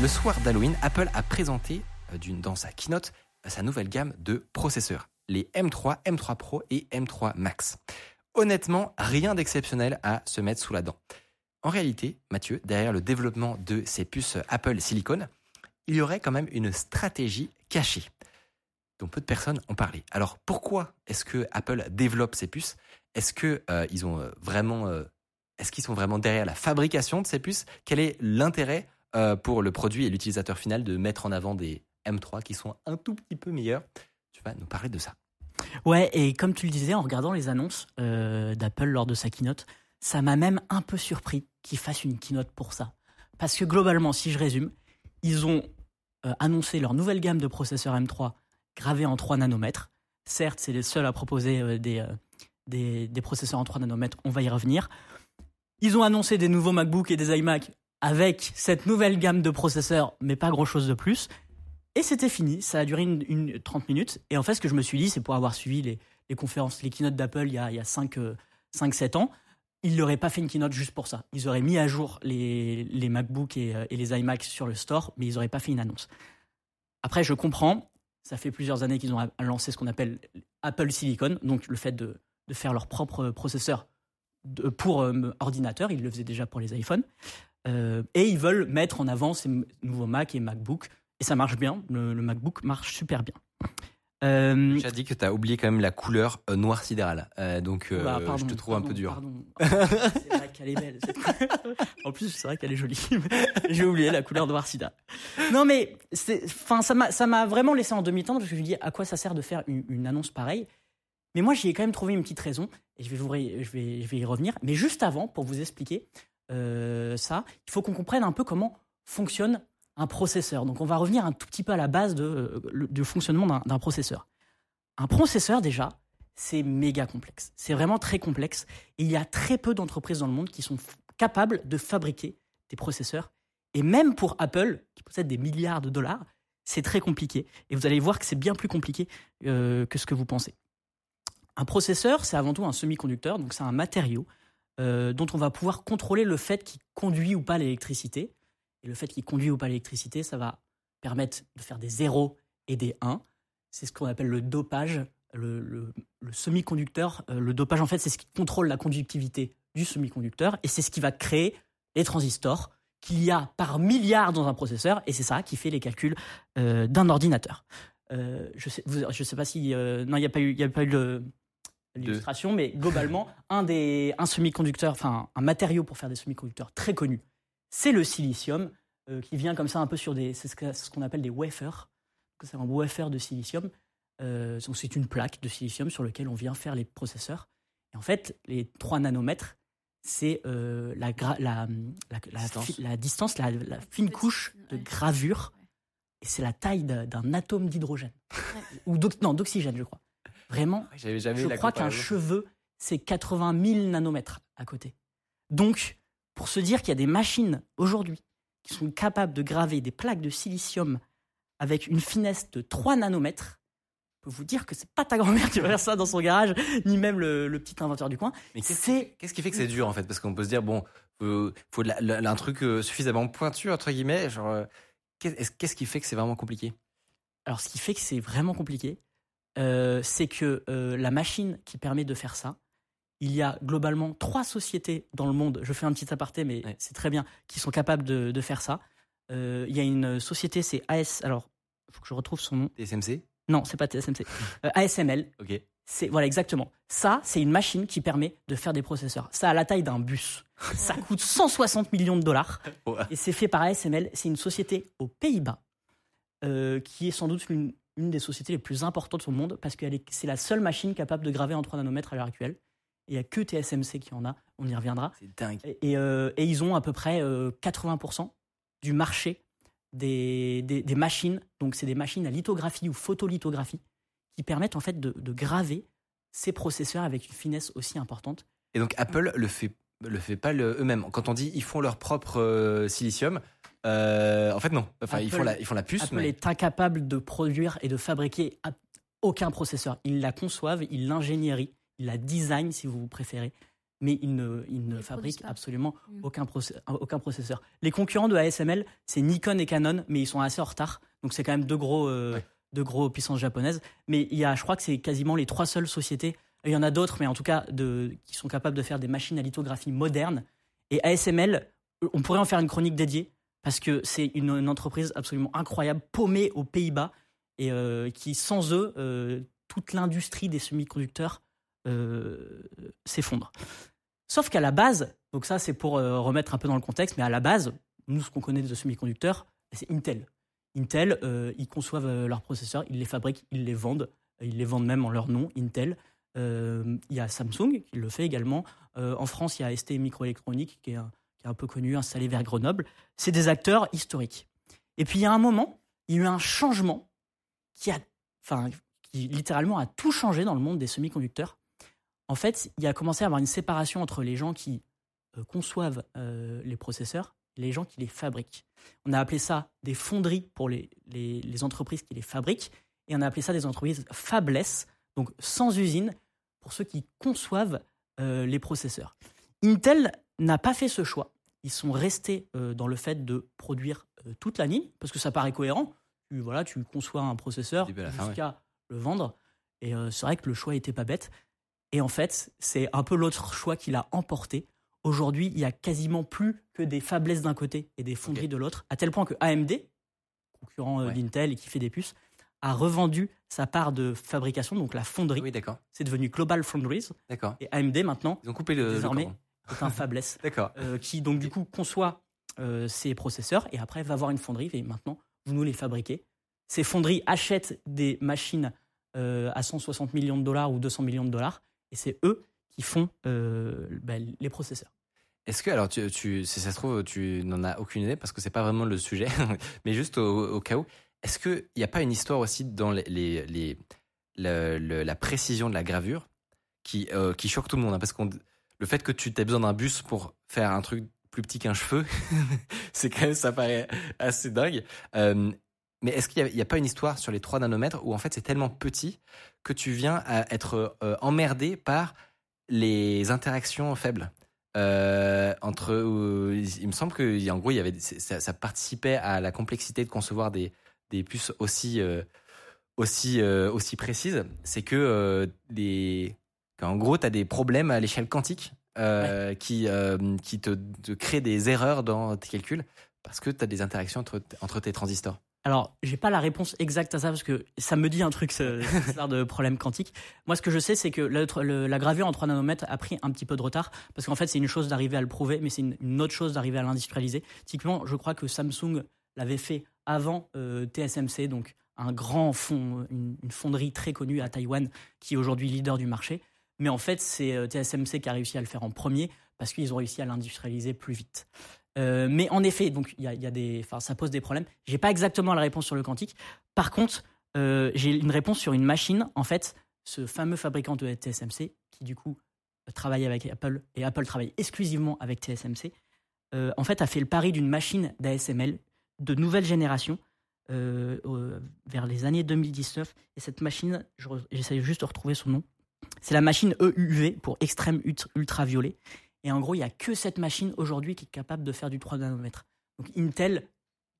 Le soir d'Halloween, Apple a présenté euh, dans sa keynote sa nouvelle gamme de processeurs, les M3, M3 Pro et M3 Max. Honnêtement, rien d'exceptionnel à se mettre sous la dent. En réalité, Mathieu, derrière le développement de ces puces Apple Silicon, il y aurait quand même une stratégie cachée dont peu de personnes ont parlé. Alors pourquoi est-ce que Apple développe ces puces? Est-ce que euh, ont euh, vraiment, euh, est-ce qu'ils sont vraiment derrière la fabrication de ces puces? Quel est l'intérêt euh, pour le produit et l'utilisateur final de mettre en avant des M3 qui sont un tout petit peu meilleurs Tu vas nous parler de ça. Ouais, et comme tu le disais, en regardant les annonces euh, d'Apple lors de sa keynote, ça m'a même un peu surpris qu'ils fassent une keynote pour ça. Parce que globalement, si je résume, ils ont euh, annoncé leur nouvelle gamme de processeurs M3 gravés en 3 nanomètres. Certes, c'est les seuls à proposer des, des, des processeurs en 3 nanomètres, on va y revenir. Ils ont annoncé des nouveaux MacBook et des iMac avec cette nouvelle gamme de processeurs, mais pas grand-chose de plus. Et c'était fini, ça a duré une, une 30 minutes. Et en fait, ce que je me suis dit, c'est pour avoir suivi les, conférences, les keynotes d'Apple il y a, il y a 5-7 ans, ils n'auraient pas fait une keynote juste pour ça. Ils auraient mis à jour les, les MacBook et, euh, les iMac sur le store, mais ils n'auraient pas fait une annonce. Après, je comprends, ça fait plusieurs années qu'ils ont lancé ce qu'on appelle Apple Silicon, donc le fait de, faire leur propre processeur pour euh, ordinateur, ils le faisaient déjà pour les iPhones. Euh, et ils veulent mettre en avant ces nouveaux Mac et MacBook. Et ça marche bien, le, le MacBook marche super bien. Euh, Tu as dit que tu as oublié quand même la couleur euh, noir sidéral. Euh, donc euh, bah, je te trouve un peu dur. pardon. c'est vrai qu'elle est belle. en plus, c'est vrai qu'elle est jolie. J'ai oublié la couleur noir sida. Non, mais c'est- enfin, ça m'a ça m'a vraiment laissé en demi-teinte parce que je me dis à quoi ça sert de faire une, une annonce pareille? Mais moi, j'y ai quand même trouvé une petite raison et je vais, vous, ré- je vais, je vais y revenir. Mais juste avant, pour vous expliquer euh, ça, il faut qu'on comprenne un peu comment fonctionne un processeur. Donc, on va revenir un tout petit peu à la base de, euh, du fonctionnement d'un- processeur. Un processeur, déjà, c'est méga complexe. C'est vraiment très complexe. Et il y a très peu d'entreprises dans le monde qui sont capables de fabriquer des processeurs. Et même pour Apple, qui possède des milliards de dollars, c'est très compliqué. Et vous allez voir que c'est bien plus compliqué euh, que ce que vous pensez. Un processeur, c'est avant tout un semi-conducteur, donc c'est un matériau euh, dont on va pouvoir contrôler le fait qu'il conduit ou pas l'électricité. Et le fait qu'il conduit ou pas l'électricité, ça va permettre de faire des zéros et des 1. C'est ce qu'on appelle le dopage. Le, semi-conducteur, euh, le dopage, en fait, c'est ce qui contrôle la conductivité du semi-conducteur et c'est ce qui va créer les transistors qu'il y a par milliard dans un processeur et c'est ça qui fait les calculs euh, d'un ordinateur. Je sais, sais pas si non, il n'y a pas eu, il a pas eu le- l'illustration, mais globalement, un des un semi-conducteur, enfin un matériau pour faire des semi-conducteurs très connu, c'est le silicium euh, qui vient comme ça un peu sur des, c'est ce qu'on appelle des wafers. C'est un wafer de silicium. Euh, donc c'est une plaque de silicium sur laquelle on vient faire les processeurs. Et en fait, les 3 nanomètres, c'est euh, la, la, la, la, Distance. la distance, la, la fine Petite, couche de ouais. gravure. Et c'est la taille d'un- atome d'hydrogène. Ou non, d'oxygène, je crois. Vraiment, Ouais, J'avais jamais je crois qu'un cheveu, c'est 80 000 nanomètres à côté. Donc, pour se dire qu'il y a des machines aujourd'hui qui sont capables de graver des plaques de silicium avec une finesse de 3 nanomètres, je peux vous dire que c'est pas ta grand-mère qui va faire ça dans son garage, ni même le, le petit inventeur du coin. Mais qu'est-ce qui fait que c'est dur en fait? Parce qu'on peut se dire, bon, faut, faut de la- la- un truc euh, suffisamment pointu, entre guillemets. Genre, euh, qu'est- est-ce- qu'est-ce qui fait que c'est vraiment compliqué? Alors, ce qui fait que c'est vraiment compliqué, euh, c'est que euh, la machine qui permet de faire ça, il y a globalement trois sociétés dans le monde, je fais un petit aparté, mais Ouais. c'est très bien, qui sont capables de, de faire ça. Euh, il y a une société, c'est AS, alors, il faut que je retrouve son nom. TSMC Non, c'est pas TSMC. ASML, Ok. c'est voilà exactement. Ça, c'est une machine qui permet de faire des processeurs. Ça a la taille d'un bus. Ça coûte 160 millions de dollars. Ouais. Et c'est fait par ASML. C'est une société aux Pays-Bas euh, qui est sans doute l'une une des sociétés les plus importantes au monde parce que c'est la seule machine capable de graver en 3 nanomètres à l'heure actuelle. il n'y a que TSMC qui en a, on y reviendra. C'est dingue. Et, et, euh, et ils ont à peu près euh, 80% du marché des, des, des machines, donc c'est des machines à lithographie ou photolithographie, qui permettent en fait de, de graver ces processeurs avec une finesse aussi importante. Et donc Apple le fait le fait pas eux-mêmes. Quand on dit ils font leur propre euh, silicium, euh, en fait non. Enfin ils font la ils font la puce, Apple mais est incapable de produire et de fabriquer aucun processeur. Ils la conçoivent, ils l'ingénierie, ils la design si vous préférez, mais ils ne, ils ne Ils fabriquent absolument Mm. aucun, procé- aucun processeur. Les concurrents de ASML, c'est Nikon et Canon, mais ils sont assez en retard. Donc c'est quand même deux gros, euh, Ouais. deux gros puissances japonaises. Mais il y a, je crois que c'est quasiment les trois seules sociétés. Il y en a d'autres, mais en tout cas, de, qui sont capables de faire des machines à lithographie modernes. Et ASML, on pourrait en faire une chronique dédiée parce que c'est une, entreprise absolument incroyable, paumée aux Pays-Bas et euh, qui, sans eux, euh, toute l'industrie des semi-conducteurs euh, s'effondre. Sauf qu'à la base, donc ça c'est pour remettre un peu dans le contexte, mais à la base, nous ce qu'on connaît de semi-conducteurs, c'est Intel. Intel, ils conçoivent leurs processeurs, ils les fabriquent, ils les vendent, ils les vendent même en leur nom, Intel. Il y a Samsung qui le fait également. En France, il y a ST Microélectronique qui est, un, qui est un peu connu, installé vers Grenoble. C'est des acteurs historiques. Et puis il y a un moment, il y a eu un changement qui a, enfin, qui littéralement a tout changé dans le monde des semi-conducteurs. En fait, il y a commencé à avoir une séparation entre les gens qui euh, conçoivent euh, les processeurs et les gens qui les fabriquent. On a appelé ça des fonderies pour les, les, entreprises qui les fabriquent et on a appelé ça des entreprises fabless, donc sans usine, pour ceux qui conçoivent euh, les processeurs. Intel n'a pas fait ce choix. Ils sont restés euh, dans le fait de produire euh, toute la ligne, parce que ça paraît cohérent. Tu, voilà, tu conçois un processeur fin, jusqu'à le vendre. Et euh, c'est vrai que le choix était pas bête. Et en fait, c'est un peu l'autre choix qu'il a emporté. Aujourd'hui, il y a quasiment plus que des faiblesses d'un côté et des fonderies de l'autre, à tel point que AMD, concurrent Ouais. d'Intel et qui fait des puces, a revendu sa part de fabrication, donc la fonderie. oui d'accord, C'est devenu Global Foundries. d'accord. Et AMD, maintenant, Ils ont coupé le, Désormais. Est un fabless D'accord. euh, qui, donc, du coup, conçoit euh, ses processeurs et après va voir une fonderie et maintenant, vous nous les fabriquez. Ces fonderies achètent des machines euh, à 160 millions de dollars ou 200 millions de dollars et c'est eux qui font euh, bah, les processeurs. Est-ce que alors tu, tu si ça se trouve tu n'en as aucune idée parce que c'est pas vraiment le sujet, mais juste au, au cas où, est-ce qu'il n'y a pas une histoire aussi dans les, les, les- le- le- la précision de la gravure qui euh, qui choque tout le monde hein, parce qu'on le fait que tu aies besoin d'un bus pour faire un truc plus petit qu'un cheveu, c'est quand même ça paraît assez dingue. Euh, mais est-ce qu'il n'y a, pas une histoire sur les 3 nanomètres où en fait c'est tellement petit que tu viens à être euh, emmerdé par les interactions faibles? Euh, entre il me semble que en gros il y avait ça, participait à la complexité de concevoir des des puces aussi aussi aussi précises c'est que des qu'en gros tu as des problèmes à l'échelle quantique euh, qui euh, qui te, te créent des erreurs dans tes calculs parce que tu as des interactions entre entre tes transistors Alors, j'ai pas la réponse exacte à ça parce que ça me dit un truc, ce- cette histoire de problème quantique. Moi, ce que je sais, c'est que le- le- la gravure en 3 nanomètres a pris un petit peu de retard parce qu'en fait, c'est une chose d'arriver à le prouver, mais c'est une, une autre chose d'arriver à l'industrialiser. Typiquement, je crois que Samsung l'avait fait avant euh, TSMC, donc un grand fond, une, une fonderie très connue à Taïwan qui est aujourd'hui leader du marché. Mais en fait, c'est euh, TSMC qui a réussi à le faire en premier parce qu'ils ont réussi à l'industrialiser plus vite. Euh, mais en effet, donc il y a, des, ça pose des problèmes. J'ai pas exactement la réponse sur le quantique. Par contre, euh, j'ai une réponse sur une machine. En fait, ce fameux fabricant de TSMC, qui du coup travaille avec Apple et Apple travaille exclusivement avec TSMC, en fait, a fait le pari d'une machine d'ASML de nouvelle génération vers les années 2019. Et cette machine, j'essaie juste de retrouver son nom. C'est la machine EUV pour extrême ult- ultraviolet. Et en gros, il n'y a que cette machine aujourd'hui qui est capable de faire du 3 nanomètres. Donc Intel,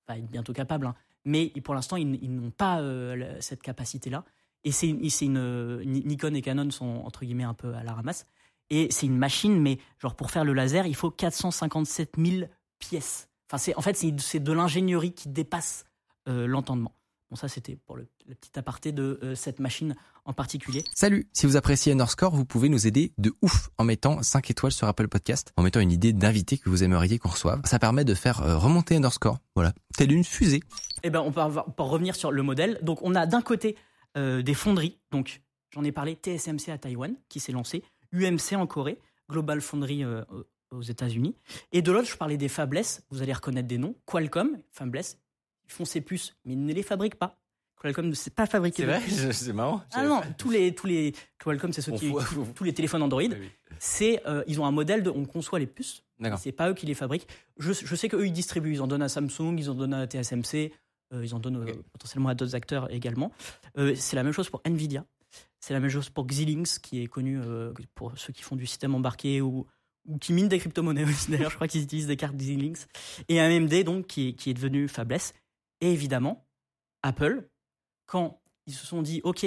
il est bientôt capable, hein, mais pour l'instant, ils, n'ont pas euh, cette capacité-là. Et c'est euh, Ni- Nikon et Canon sont entre guillemets un peu à la ramasse. Et c'est une machine, mais genre pour faire le laser, il faut 457 000 pièces. Enfin, en fait c'est de l'ingénierie qui dépasse euh, l'entendement. Bon, ça c'était pour le, le petit aparté de euh, cette machine en particulier. Salut Si vous appréciez Underscore, vous pouvez nous aider de ouf en mettant 5 étoiles sur Apple Podcast, en mettant une idée d'invité que vous aimeriez qu'on reçoive. Ça permet de faire euh, remonter Underscore, voilà, telle une fusée. Eh ben, on peut, avoir- revenir sur le modèle. Donc, on a d'un côté euh, des fonderies. Donc, j'en ai parlé, TSMC à Taïwan, qui s'est lancé. UMC en Corée, Global Foundry aux États-Unis. Et de l'autre, je parlais des fabless. Vous allez reconnaître des noms. Qualcomm, fabless, ils font ces puces, mais ils ne les fabriquent pas. Qualcomm ne sait pas fabriquer. C'est vrai, c'est marrant. Ah non, tous les tous les Qualcomm, c'est ceux qui tous les téléphones Android. C'est euh, ils ont un modèle de on conçoit les puces. C'est pas eux qui les fabriquent. Je, je sais qu'eux ils distribuent. Ils en donnent à Samsung, ils en donnent à TSMC, euh, ils en donnent euh, potentiellement à d'autres acteurs également. c'est la même chose pour Nvidia. C'est la même chose pour Xilinx, qui est connu pour ceux qui font du système embarqué ou, ou qui minent des crypto-monnaies aussi. D'ailleurs, je crois qu'ils utilisent des cartes Xilinx. Et AMD, donc, qui qui est devenu Fabless. Et évidemment, Apple, quand ils se sont dit, OK,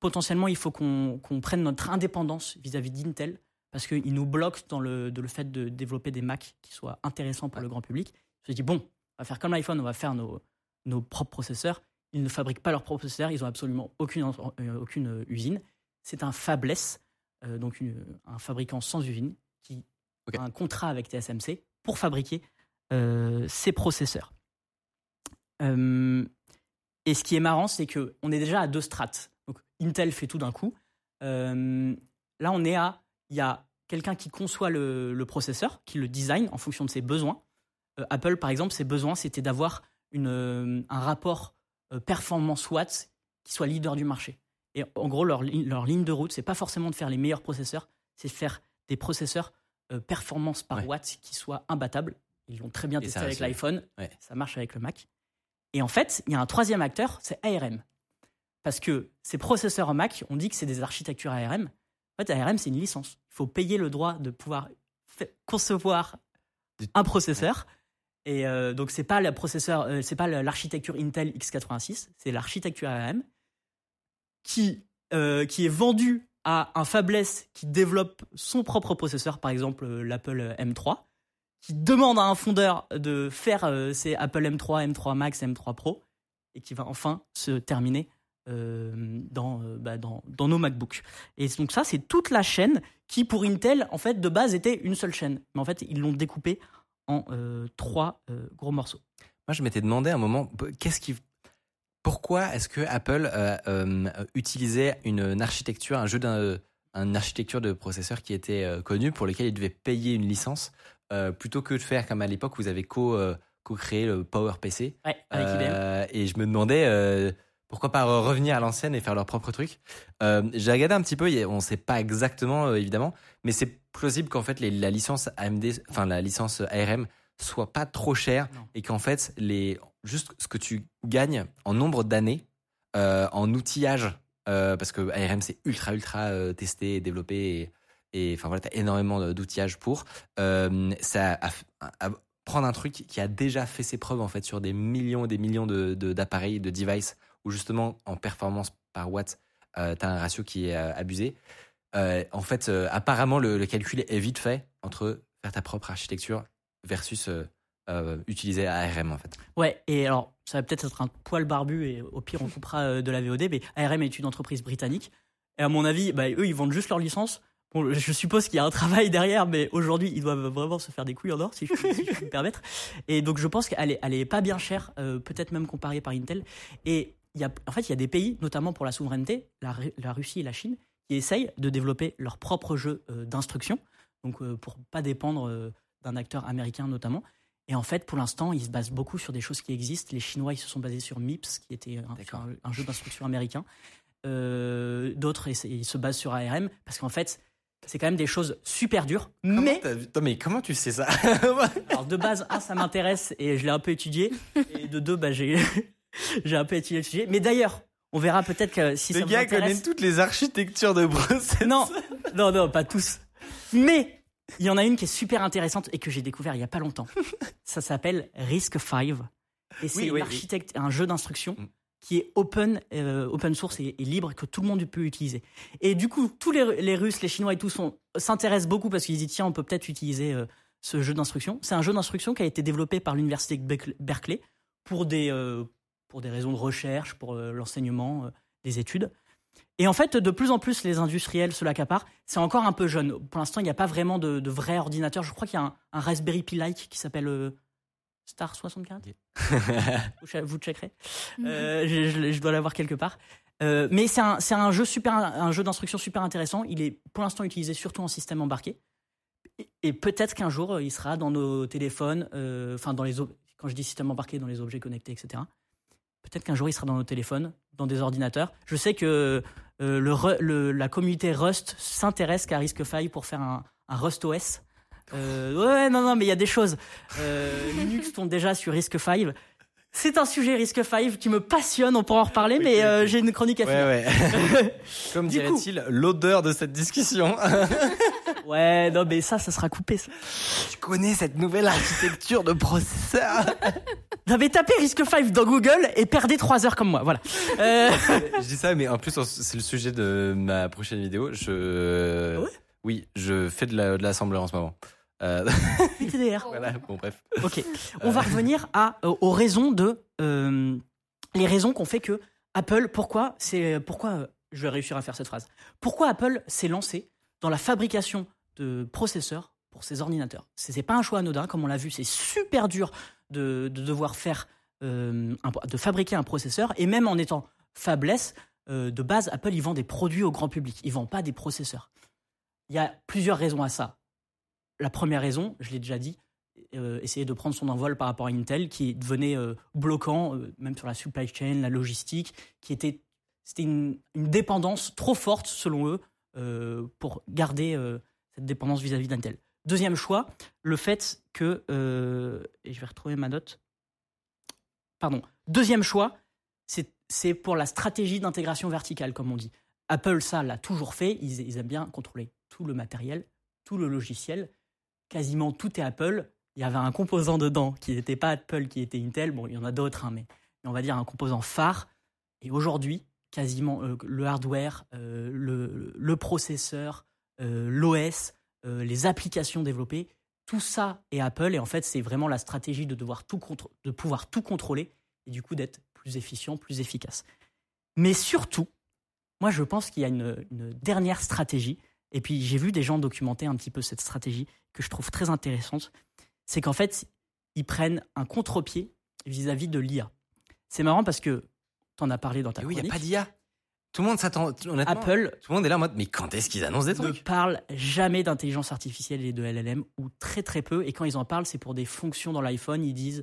potentiellement, il faut qu'on prenne notre indépendance vis-à-vis d'Intel, parce qu'ils nous bloquent dans le, le fait de développer des Macs qui soient intéressants pour le grand public. Ils se sont dit, bon, on va faire comme l'iPhone, on va faire nos, nos propres processeurs. Ils ne fabriquent pas leurs propres processeurs, ils n'ont absolument aucune, euh, aucune usine. C'est un fabless, euh, donc un fabricant sans usine, qui a un contrat avec TSMC pour fabriquer euh, ces processeurs. Et ce qui est marrant, c'est qu'on est déjà à deux strates. Donc Intel fait tout d'un coup. Euh, là, on est à, il y a quelqu'un qui conçoit le, processeur, qui le design en fonction de ses besoins. Euh, Apple, par exemple, ses besoins, c'était d'avoir euh, un rapport performance watts qui soit leader du marché. Et en gros, leur, leur ligne de route, c'est pas forcément de faire les meilleurs processeurs, c'est de faire des processeurs performance par watt qui soient imbattables. Ils l'ont très bien testé avec l'iPhone, ça marche avec le Mac. Et en fait, il y a un troisième acteur, c'est ARM. Parce que ces processeurs en Mac, on dit que c'est des architectures ARM. En fait, ARM, c'est une licence. Il faut payer le droit de pouvoir concevoir un processeur. Et euh, donc, c'est pas le processeur, euh, c'est pas l'architecture Intel x86, c'est l'architecture ARM qui, euh, qui est vendue à un fabless qui développe son propre processeur, par exemple l'Apple M3 qui demande à un fondeur de faire euh, ces Apple M3, M3 Max, M3 Pro, et qui va enfin se terminer euh, dans, euh, bah, dans, nos MacBooks. Et donc ça, c'est toute la chaîne qui, pour Intel, en fait, de base, était une seule chaîne. Mais en fait, ils l'ont découpée en trois gros morceaux. Moi, je m'étais demandé à un moment. Pourquoi est-ce que Apple utilisait une, architecture, un jeu d'un architecture de processeur qui était connue, pour lequel il devait payer une licence euh, plutôt que de faire comme à l'époque vous avez co, euh, co créé le Power PC. Ouais, avec euh, Et je me demandais pourquoi pas revenir à l'ancienne et faire leur propre truc. J'ai regardé un petit peu, on ne sait pas exactement évidemment, mais c'est plausible qu'en fait la licence AMD, enfin la licence ARM soit pas trop chère et qu'en fait les juste ce que tu gagnes en nombre d'années en outillage parce que ARM c'est ultra ultra testé et développé et, et enfin voilà, t'as énormément d'outillage pour. Euh, ça prendre un truc qui a déjà fait ses preuves en fait sur des millions et des millions de d'appareils, de, devices où justement en performance par watt, euh, t'as un ratio qui est euh, abusé. Euh, en fait, euh, apparemment le, calcul est vite fait entre faire ta propre architecture versus utiliser ARM en fait. Ouais, et alors ça va peut-être être un poil barbu et au pire on coupera de la VOD, mais ARM est une entreprise britannique. Et à mon avis, bah, eux ils vendent juste leur licence je suppose qu'il y a un travail derrière, mais aujourd'hui, ils doivent vraiment se faire des couilles en or, si je, puis me permettre. Et donc, je pense qu'elle est, elle est pas bien chère, euh, peut-être même comparée par Intel. Et il y a, en fait, il y a des pays, notamment pour la souveraineté, la, Russie et la Chine, qui essayent de développer leur propre jeu euh, d'instruction, donc euh, pour pas dépendre d'un acteur américain notamment. Et en fait, pour l'instant, ils se basent beaucoup sur des choses qui existent. Les Chinois, ils se sont basés sur MIPS, qui était un, un jeu d'instruction américain. D'autres, ils se basent sur ARM, parce qu'en fait, c'est quand même des choses super dures. mais mais comment tu sais ça Alors de base, un, ça m'intéresse et je l'ai un peu étudié. Et de deux, bah j'ai un peu étudié le sujet. Mais d'ailleurs, on verra peut-être que si le ça gars connaît toutes les architectures de processeurs. Non, non, non, pas tous. Mais il y en a une qui est super intéressante et que j'ai découvert il y a pas longtemps. Ça s'appelle Risk 5 et c'est oui, un jeu d'instruction. Qui est open, euh, open source et, libre que tout le monde peut utiliser. Et du coup, tous les, Russes, les Chinois et tout s'intéressent beaucoup parce qu'ils disent tiens, on peut peut-être utiliser euh, ce jeu d'instruction. C'est un jeu d'instruction qui a été développé par l'université Berkeley pour des euh, pour des raisons de recherche, pour l'enseignement, des études. Et en fait, de plus en plus, les industriels se l'accaparent. C'est encore un peu jeune. Pour l'instant, il n'y a pas vraiment de, de vrai ordinateur. Je crois qu'il y a un Raspberry Pi-like qui s'appelle Star 64 Vous checkerez. Euh, je, dois l'avoir quelque part. Euh, mais c'est un, c'est un jeu super, un jeu d'instruction super intéressant. Il est pour l'instant utilisé surtout en système embarqué. Et, et peut-être qu'un jour, euh, il sera dans nos téléphones, euh, enfin dans les quand je dis système embarqué, dans les objets connectés, etc. Peut-être qu'un jour, il sera dans nos téléphones, dans des ordinateurs. Je sais que euh, le, la communauté Rust s'intéresse qu'à RISC-V pour faire un, un Rust OS. Euh, ouais, non, non, mais il y a des choses. Euh, Linux tourne déjà sur RISC-V. C'est un sujet RISC-V qui me passionne, on pourra en reparler, mais euh, j'ai une chronique à finir. Ouais, ouais. Comme Du coup- dirait-il, l'odeur de cette discussion. Ouais, non, mais ça, ça sera coupé. Ça. tu connais cette nouvelle architecture de processeur J'avais tapé RISC-V dans Google et perdez 3 heures comme moi, voilà. Euh, Je dis ça, mais en plus, c'est le sujet de ma prochaine vidéo. Je. Ah ouais? oui, je fais de la- de l'assembleur en ce moment. Euh, TDR. voilà, bon, bref. Ok, on va revenir à, euh, aux raisons de euh, les raisons qu'on fait que Apple. Pourquoi c'est pourquoi euh, je vais réussir à faire cette phrase. Pourquoi Apple s'est lancé dans la fabrication de processeurs pour ses ordinateurs? C'est pas un choix anodin, comme on l'a vu. C'est super dur de, de devoir faire euh, un- de fabriquer un processeur et même en étant fabless. euh, de base, Apple, il vend des produits au grand public. Il vend pas des processeurs. Il y a plusieurs raisons à ça. La première raison, je l'ai déjà dit, euh, essayer de prendre son envol par rapport à Intel, qui devenait euh, bloquant, euh, même sur la supply chain, la logistique, qui était, c'était une, dépendance trop forte, selon eux, euh, pour garder cette dépendance vis-à-vis d'Intel. Deuxième choix, le fait que, et je vais retrouver ma note, pardon, deuxième choix, c'est, c'est pour la stratégie d'intégration verticale, comme on dit. Apple, ça, l'a toujours fait, ils, ils aiment bien contrôler tout le matériel, tout le logiciel, quasiment tout est Apple. Il y avait un composant dedans qui n'était pas Apple, qui était Intel. Bon, il y en a d'autres, hein, mais, on va dire un composant phare. Et aujourd'hui, quasiment euh, le hardware, euh, le, processeur, euh, l'OS, les applications développées, tout ça est Apple. Et en fait, c'est vraiment la stratégie de devoir tout de pouvoir tout contrôler et du coup d'être plus efficient, plus efficace. Mais surtout, moi, je pense qu'il y a une dernière stratégie. Et puis, j'ai vu des gens documenter un petit peu cette stratégie que je trouve très intéressante. C'est qu'en fait, ils prennent un contre-pied vis-à-vis de l'IA. C'est marrant parce que tu en as parlé dans ta Et oui, il n'y a pas d'IA. Tout le monde s'attend. Honnêtement, Apple tout le monde est là en mode, mais quand est-ce qu'ils annoncent des ne trucs parle jamais d'intelligence artificielle et de LLM, ou très très peu. Et quand ils en parlent, c'est pour des fonctions dans l'iPhone. Ils disent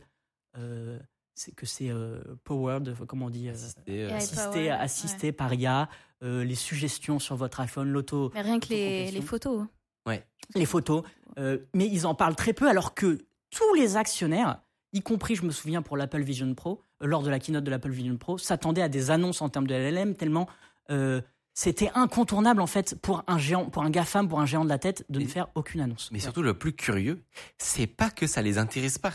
euh, c'est que c'est euh, powered, comment on dit euh, Assisté, assisté, assisté par IA, euh, les suggestions sur votre iPhone, l'auto, Mais rien que les, Autocomplétion. les photos. les photos. euh, mais ils en parlent très peu, alors que tous les actionnaires, y compris, je me souviens, pour l'Apple Vision Pro, euh, lors de la keynote de l'Apple Vision Pro, s'attendaient à des annonces en termes de LLM, tellement euh, c'était incontournable, en fait, pour un géant, pour un GAFAM, pour un géant de la tête, de ne faire aucune annonce. Mais surtout, le plus curieux, c'est pas que ça les intéresse pas.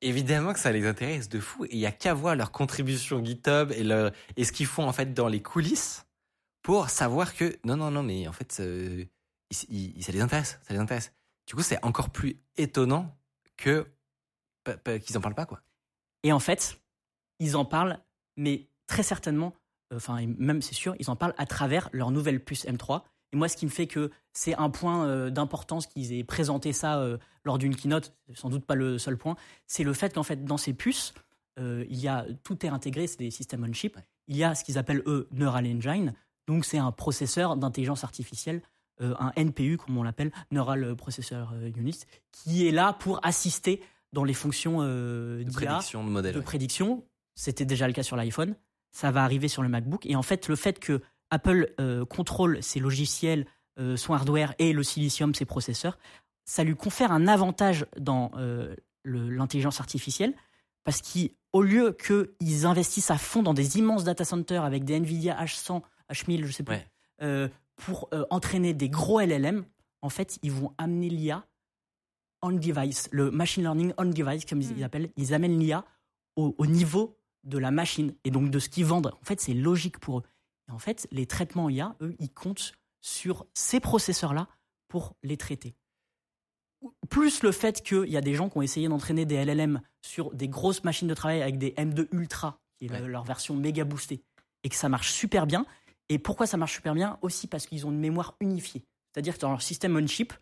Évidemment que ça les intéresse de fou. Et il y a qu'à voir leur contribution GitHub et, leur, et ce qu'ils font en fait dans les coulisses pour savoir que non, non, non, mais en fait, euh, ça les intéresse. Ça les intéresse. Du coup, c'est encore plus étonnant que qu'ils en parlent pas, quoi. Et en fait, ils en parlent, mais très certainement, enfin, même c'est sûr, ils en parlent à travers leur nouvelle puce M3. Et moi, ce qui me fait que c'est un point euh, d'importance qu'ils aient présenté ça euh, lors d'une keynote, sans doute pas le seul point, c'est le fait qu'en fait, dans ces puces, il y a tout est intégré, c'est des systèmes on chip. Il y a ce qu'ils appellent eux Neural Engine, donc c'est un processeur d'intelligence artificielle, euh, un NPU comme on l'appelle, Neural Processor Unit, qui est là pour assister dans les fonctions euh, De prédiction de modèle. de ouais. prédiction. C'était déjà le cas sur l'iPhone. Ça va arriver sur le MacBook. Et en fait, le fait que Apple euh, contrôle ses logiciels, euh, son hardware et le silicium, ses processeurs, ça lui confère un avantage dans euh, l'intelligence artificielle parce qu'au lieu qu'ils investissent à fond dans des immenses data centers avec des Nvidia H100, H1000, je sais plus, Ouais. euh, pour euh, entraîner des gros LLM, en fait, ils vont amener l'IA on device, le machine learning on device, comme ils Mm. ils appellent. Ils amènent l'IA au, au niveau de la machine et donc de ce qu'ils vendent. En fait, c'est logique pour eux. Et en fait, les traitements IA, eux, ils comptent sur ces processeurs-là pour les traiter. Plus le fait qu'il y a des gens qui ont essayé d'entraîner des LLM sur des grosses machines de travail avec des M2 Ultra, qui est Ouais. leur version méga boostée, et que ça marche super bien. Et pourquoi ça marche super bien Aussi parce qu'ils ont une mémoire unifiée. C'est-à-dire que dans leur système on-chip,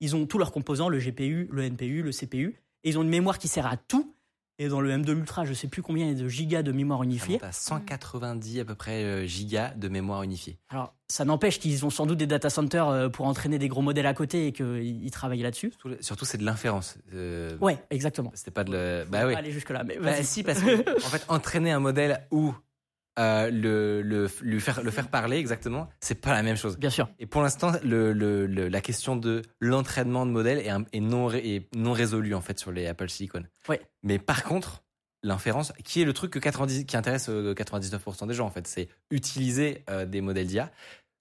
ils ont tous leurs composants, le GPU, le NPU, le CPU, et ils ont une mémoire qui sert à tout. Et dans le M2 Ultra, je sais plus combien il y a de gigas de mémoire unifiée. à 190 à peu près euh, gigas de mémoire unifiée. Alors, ça n'empêche qu'ils ont sans doute des data centers euh, pour entraîner des gros modèles à côté et qu'ils travaillent là-dessus. Surtout, surtout, c'est de l'inférence. Euh, ouais, exactement. C'était pas de le. Bah oui. aller jusque là, mais bah, si parce que en fait entraîner un modèle où euh, le, le, le, faire, le faire parler exactement, c'est pas la même chose. Bien sûr. Et pour l'instant, le, le, la question de l'entraînement de modèle est, est, non, est non résolue en fait sur les Apple Silicon. Ouais. Mais par contre, l'inférence, qui est le truc que 90, qui intéresse 99% des gens en fait, c'est utiliser euh, des modèles d'IA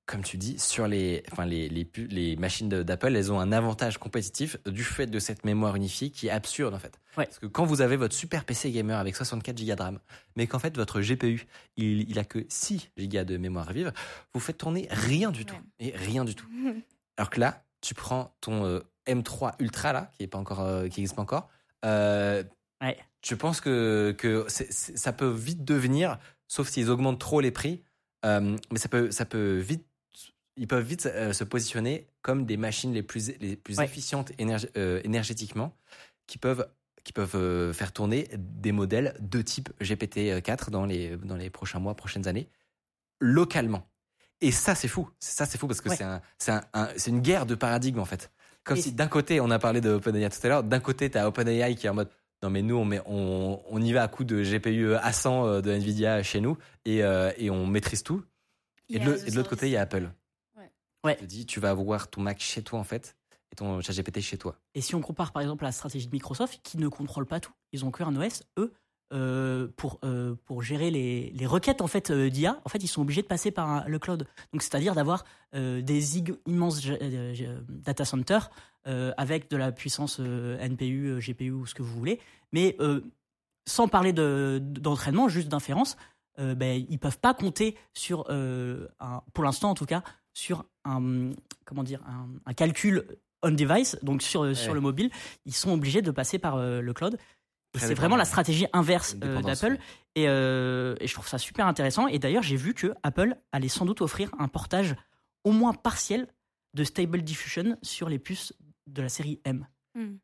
comme tu dis, sur les, enfin les, les, les machines d'Apple, elles ont un avantage compétitif du fait de cette mémoire unifiée qui est absurde en fait. Ouais. Parce que quand vous avez votre super PC gamer avec 64 Go de RAM, mais qu'en fait votre GPU, il, il a que 6 Go de mémoire vive, vous faites tourner rien du tout. Et rien du tout. Alors que là, tu prends ton euh, M3 Ultra là, qui est pas encore, euh, qui existe pas encore. Euh, ouais. Je pense que, que c ça peut vite devenir, sauf s'ils augmentent trop les prix, euh, mais ça peut, ça peut vite ils peuvent vite euh, se positionner comme des machines les plus, les plus Ouais. efficientes énerg- euh, énergétiquement, qui peuvent, qui peuvent euh, faire tourner des modèles de type GPT-4 dans les, dans les prochains mois, prochaines années, localement. Et ça, c'est fou. Ça, c'est fou parce que Ouais. c'est un, un, un- une guerre de paradigme, en fait. Comme Et si d'un côté, on a parlé de OpenAI tout à l'heure, d'un côté, tu as OpenAI qui est en mode non, mais nous, on, met, on, on y va à coup de GPU à 100 euh, de Nvidia chez nous et, euh, et on maîtrise tout. Et de l'autre côté, il y a Apple. Ouais. Te dis, tu vas avoir ton Mac chez toi, en fait, et ton ChatGPT chez toi. Et si on compare par exemple à la stratégie de Microsoft, qui ne contrôle pas tout, ils ont qu'un OS, eux, euh, pour, euh, pour gérer les, les requêtes en fait euh, d'IA, en fait, ils sont obligés de passer par un- le cloud. Donc, c'est-à-dire d'avoir des immenses data centers avec de la puissance NPU, GPU ou ce que vous voulez, mais sans parler de- d'entraînement, juste d'inférence, ben, ils peuvent pas compter sur, un- pour l'instant en tout cas, sur un, comment dire, un, un calcul on device, donc sur, sur le mobile, ils sont obligés de passer par euh, le cloud. C'est vraiment la stratégie inverse euh, d'Apple. ouais. Et, euh, et je trouve ça super intéressant. Et d'ailleurs, j'ai vu que Apple allait sans doute offrir un portage au moins partiel de Stable Diffusion sur les puces de la série M. Hmm.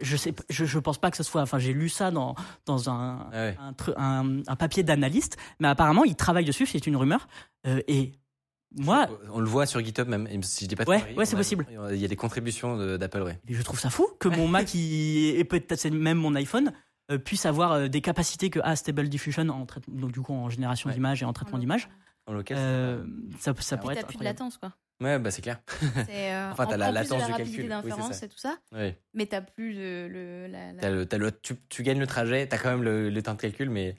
Je sais, je, je pense pas que ce soit. Enfin, j'ai lu ça dans dans un Ah ouais. un, un, un papier d'analyste, mais apparemment, ils travaillent dessus. C'est une rumeur. Euh, et moi, On le voit sur GitHub même, et si je dis pas de Ouais, ouais, c'est possible. Il y a des contributions d'Apple, ouais. je trouve ça fou que mon Mac il- et peut-être même mon iPhone euh, puisse avoir euh, des capacités que a Stable Diffusion en donc du coup en génération Ouais. d'images et en traitement d'images. En local. Euh, ça, ça Et pourrait t'as être plus de latence, quoi. Ouais, bah c'est clair. Euh, Enfin, t'as en, la latence de la du rapidité calcul. Oui, c'est d'inférence ça. et tout ça, Ouais. mais t'as plus le, le- la, la- T'as le, t'as le- tu, tu gagnes le trajet, t'as quand même le, le temps de calcul, mais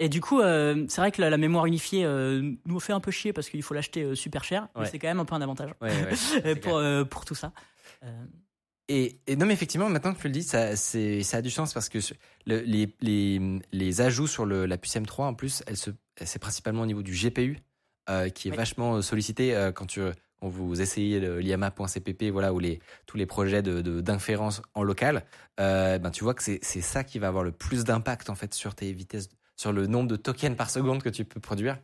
Et du coup, euh, c'est vrai que la, la mémoire unifiée euh, nous fait un peu chier parce qu'il faut l'acheter euh, super cher, mais c'est quand même un peu un avantage ouais, ouais. clair. pour, pour tout ça. Et, et non, mais effectivement, maintenant que tu le dis, ça, c'est, ça a du sens parce que le- les, les, les ajouts sur le, la puce M3, en plus, elle se, c'est principalement au niveau du GPU qui est vachement sollicité quand, tu, quand vous essayez l'IAMA.cpp, voilà, ou les, tous les projets de, de- d'inférence en local. Euh, ben, tu vois que c'est, c'est ça qui va avoir le plus d'impact en fait sur tes vitesses, sur le nombre de tokens par seconde que tu peux produire.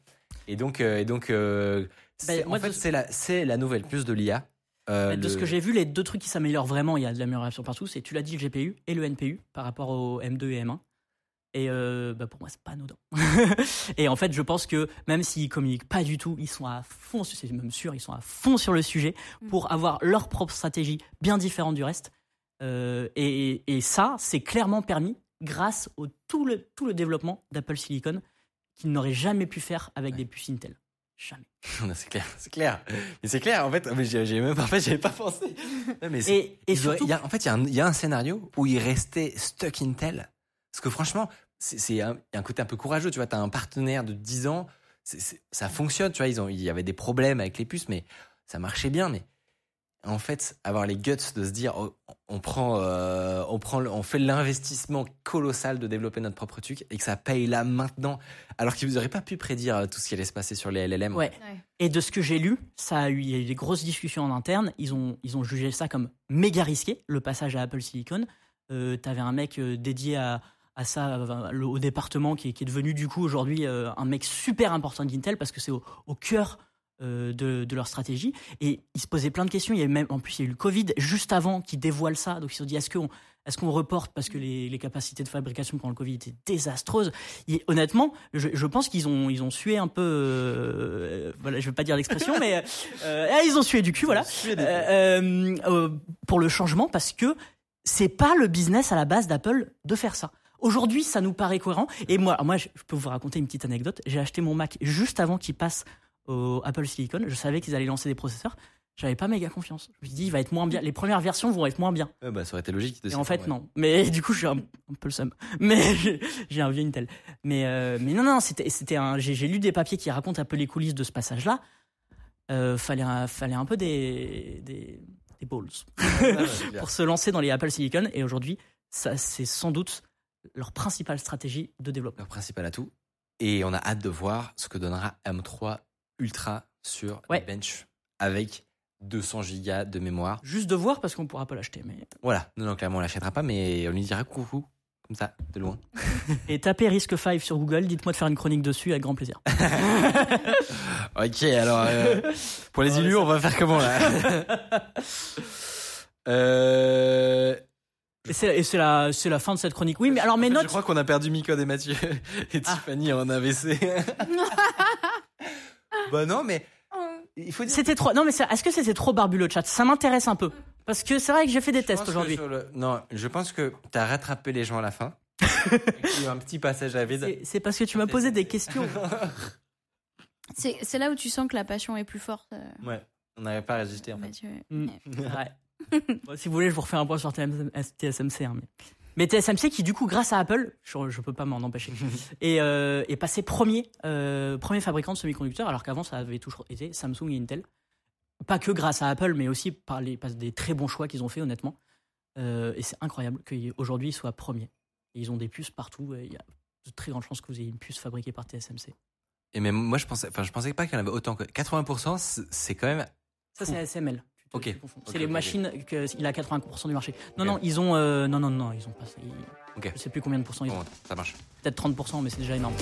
Et donc, euh, et donc euh, c'est, moi, en fait, c'est la, c'est la nouvelle puce de l'IA. Euh, Mais de ce que j'ai vu, les deux trucs qui s'améliorent vraiment, il y a de l'amélioration partout, c'est tu l'as dit le GPU et le NPU par rapport au M2 et M1. Et euh, bah pour moi, c'est pas anodin. et en fait, je pense que même s'ils communiquent pas du tout, ils sont à fond, c'est même sûr, ils sont à fond sur le sujet pour avoir leur propre stratégie bien différente du reste. Euh, et, et ça, c'est clairement permis grâce au tout le, tout le développement d'Apple Silicon qu'ils n'auraient jamais pu faire avec Ouais. des puces Intel. Jamais. C'est clair, c'est clair. Mais c'est clair, en fait, j'ai même, en fait, j'avais pas pensé. Non, mais Et, et il doit- surtout, il y a- en fait, il y, a un- il y a un scénario où il restait stuck Intel. Parce que franchement, c'est un, il y a un côté un peu courageux. Tu vois, tu as un partenaire de 10 ans, ça fonctionne. Tu vois, ils ont, il y avait des problèmes avec les puces, mais ça marchait bien. Mais en fait, avoir les guts de se dire, oh, on prend, euh, on prend, on fait l'investissement colossal de développer notre propre truc et que ça paye là maintenant, alors qu'ils n'auraient pas pu prédire euh, tout ce qui allait se passer sur les LLM. Ouais. Ouais. Et de ce que j'ai lu, ça a eu, il y a eu des grosses discussions en interne. Ils ont, ils ont jugé ça comme méga risqué, le passage à Apple Silicon. Euh, T'avais un mec euh, dédié à, à ça, au département, qui est, qui est devenu du coup aujourd'hui un mec super important d'Intel parce que c'est au, au cœur euh, de, de leur stratégie. Et ils se posaient plein de questions. Il y avait même, en plus, il y a eu le Covid juste avant qu'ils dévoilent ça. Donc ils se sont dit, est-ce qu'on qu'on reporte parce que les, les capacités de fabrication pendant le Covid étaient désastreuses? Et honnêtement, je, je pense qu'ils ont ils ont sué un peu. euh, voilà, je veux pas dire l'expression, mais euh, ah, ils ont sué du cul, voilà. Euh, pour le changement parce que c'est pas le business à la base d'Apple de faire ça. Aujourd'hui, ça nous paraît cohérent. Et moi, moi, je je peux vous raconter une petite anecdote. J'ai acheté mon Mac juste avant qu'il passe au Apple Silicon. Je savais qu'ils allaient lancer des processeurs. J'avais pas méga confiance. Je me suis dit, il va être moins bien. Les premières versions vont être moins bien. Bah, ça aurait été logique. de Et en fait, ouais. non. Mais du coup, suis un, un peu le seum. Mais j'ai- j'ai un vieux Intel. Mais, euh, mais non, non, c'était, c'était un. J'ai, j'ai lu des papiers qui racontent un peu les coulisses de ce passage-là. Euh, fallait, un- fallait un peu des, des, des balls pour se lancer dans les Apple Silicon. Et aujourd'hui, ça, c'est sans doute leur principale stratégie de développement. leur principal atout. Et on a hâte de voir ce que donnera M3 Ultra sur Ouais. le bench avec 200 gigas de mémoire. Juste de voir parce qu'on pourra pas l'acheter. Mais... Voilà, non, non, clairement on l'achètera pas, mais on lui dira coucou, comme ça, de loin. Et tapez Risk 5 sur Google. Dites-moi de faire une chronique dessus avec grand plaisir. Ok, alors euh, pour les va élus, on va faire comment là euh, Et c'est, la, fin de cette chronique. Oui, mais alors mes notes. Je crois qu'on a perdu Micode et Mathieu et Ah. Tiffany en AVC. Bah non, mais il faut dire. C'était trop. Non, mais c'est- est-ce que c'était trop barbu le chat? Ça m'intéresse un peu. Parce que c'est vrai que j'ai fait des Je tests aujourd'hui. le- Non, je pense que tu as rattrapé les gens à la fin. Il y a eu un petit passage à vide. C'est- parce que tu m'as posé des questions. C'est c'est là où tu sens que la passion est plus forte. euh, Ouais, on n'avait pas résisté en fait. Mathieu. Mm. Ouais. Bon, si vous voulez, je vous refais un point sur TSMC. hein, mais... mais TSMC qui, du coup, grâce à Apple, je, je peux pas m'en empêcher, est, euh, est passé premier, euh, premier fabricant de semi-conducteurs, alors qu'avant, ça avait toujours été Samsung et Intel. Pas que grâce à Apple, mais aussi par, les, par des très bons choix qu'ils ont fait, honnêtement. Euh, et c'est incroyable qu'aujourd'hui, ils soient premiers. Et ils ont des puces partout. et Il y a de très grandes chances que vous ayez une puce fabriquée par TSMC. Et même moi, je pensais, enfin, je pensais pas qu'il y en avait autant que 80%. c'est- quand même. Ça, c'est ASML. Ok. C'est les machines que il a 80% du marché. Non, non, ils ont. euh, non, non, non, ils ont pas. ils-. Je sais plus combien de pourcents ils ont. Ça marche. Peut-être 30%, mais c'est déjà énorme.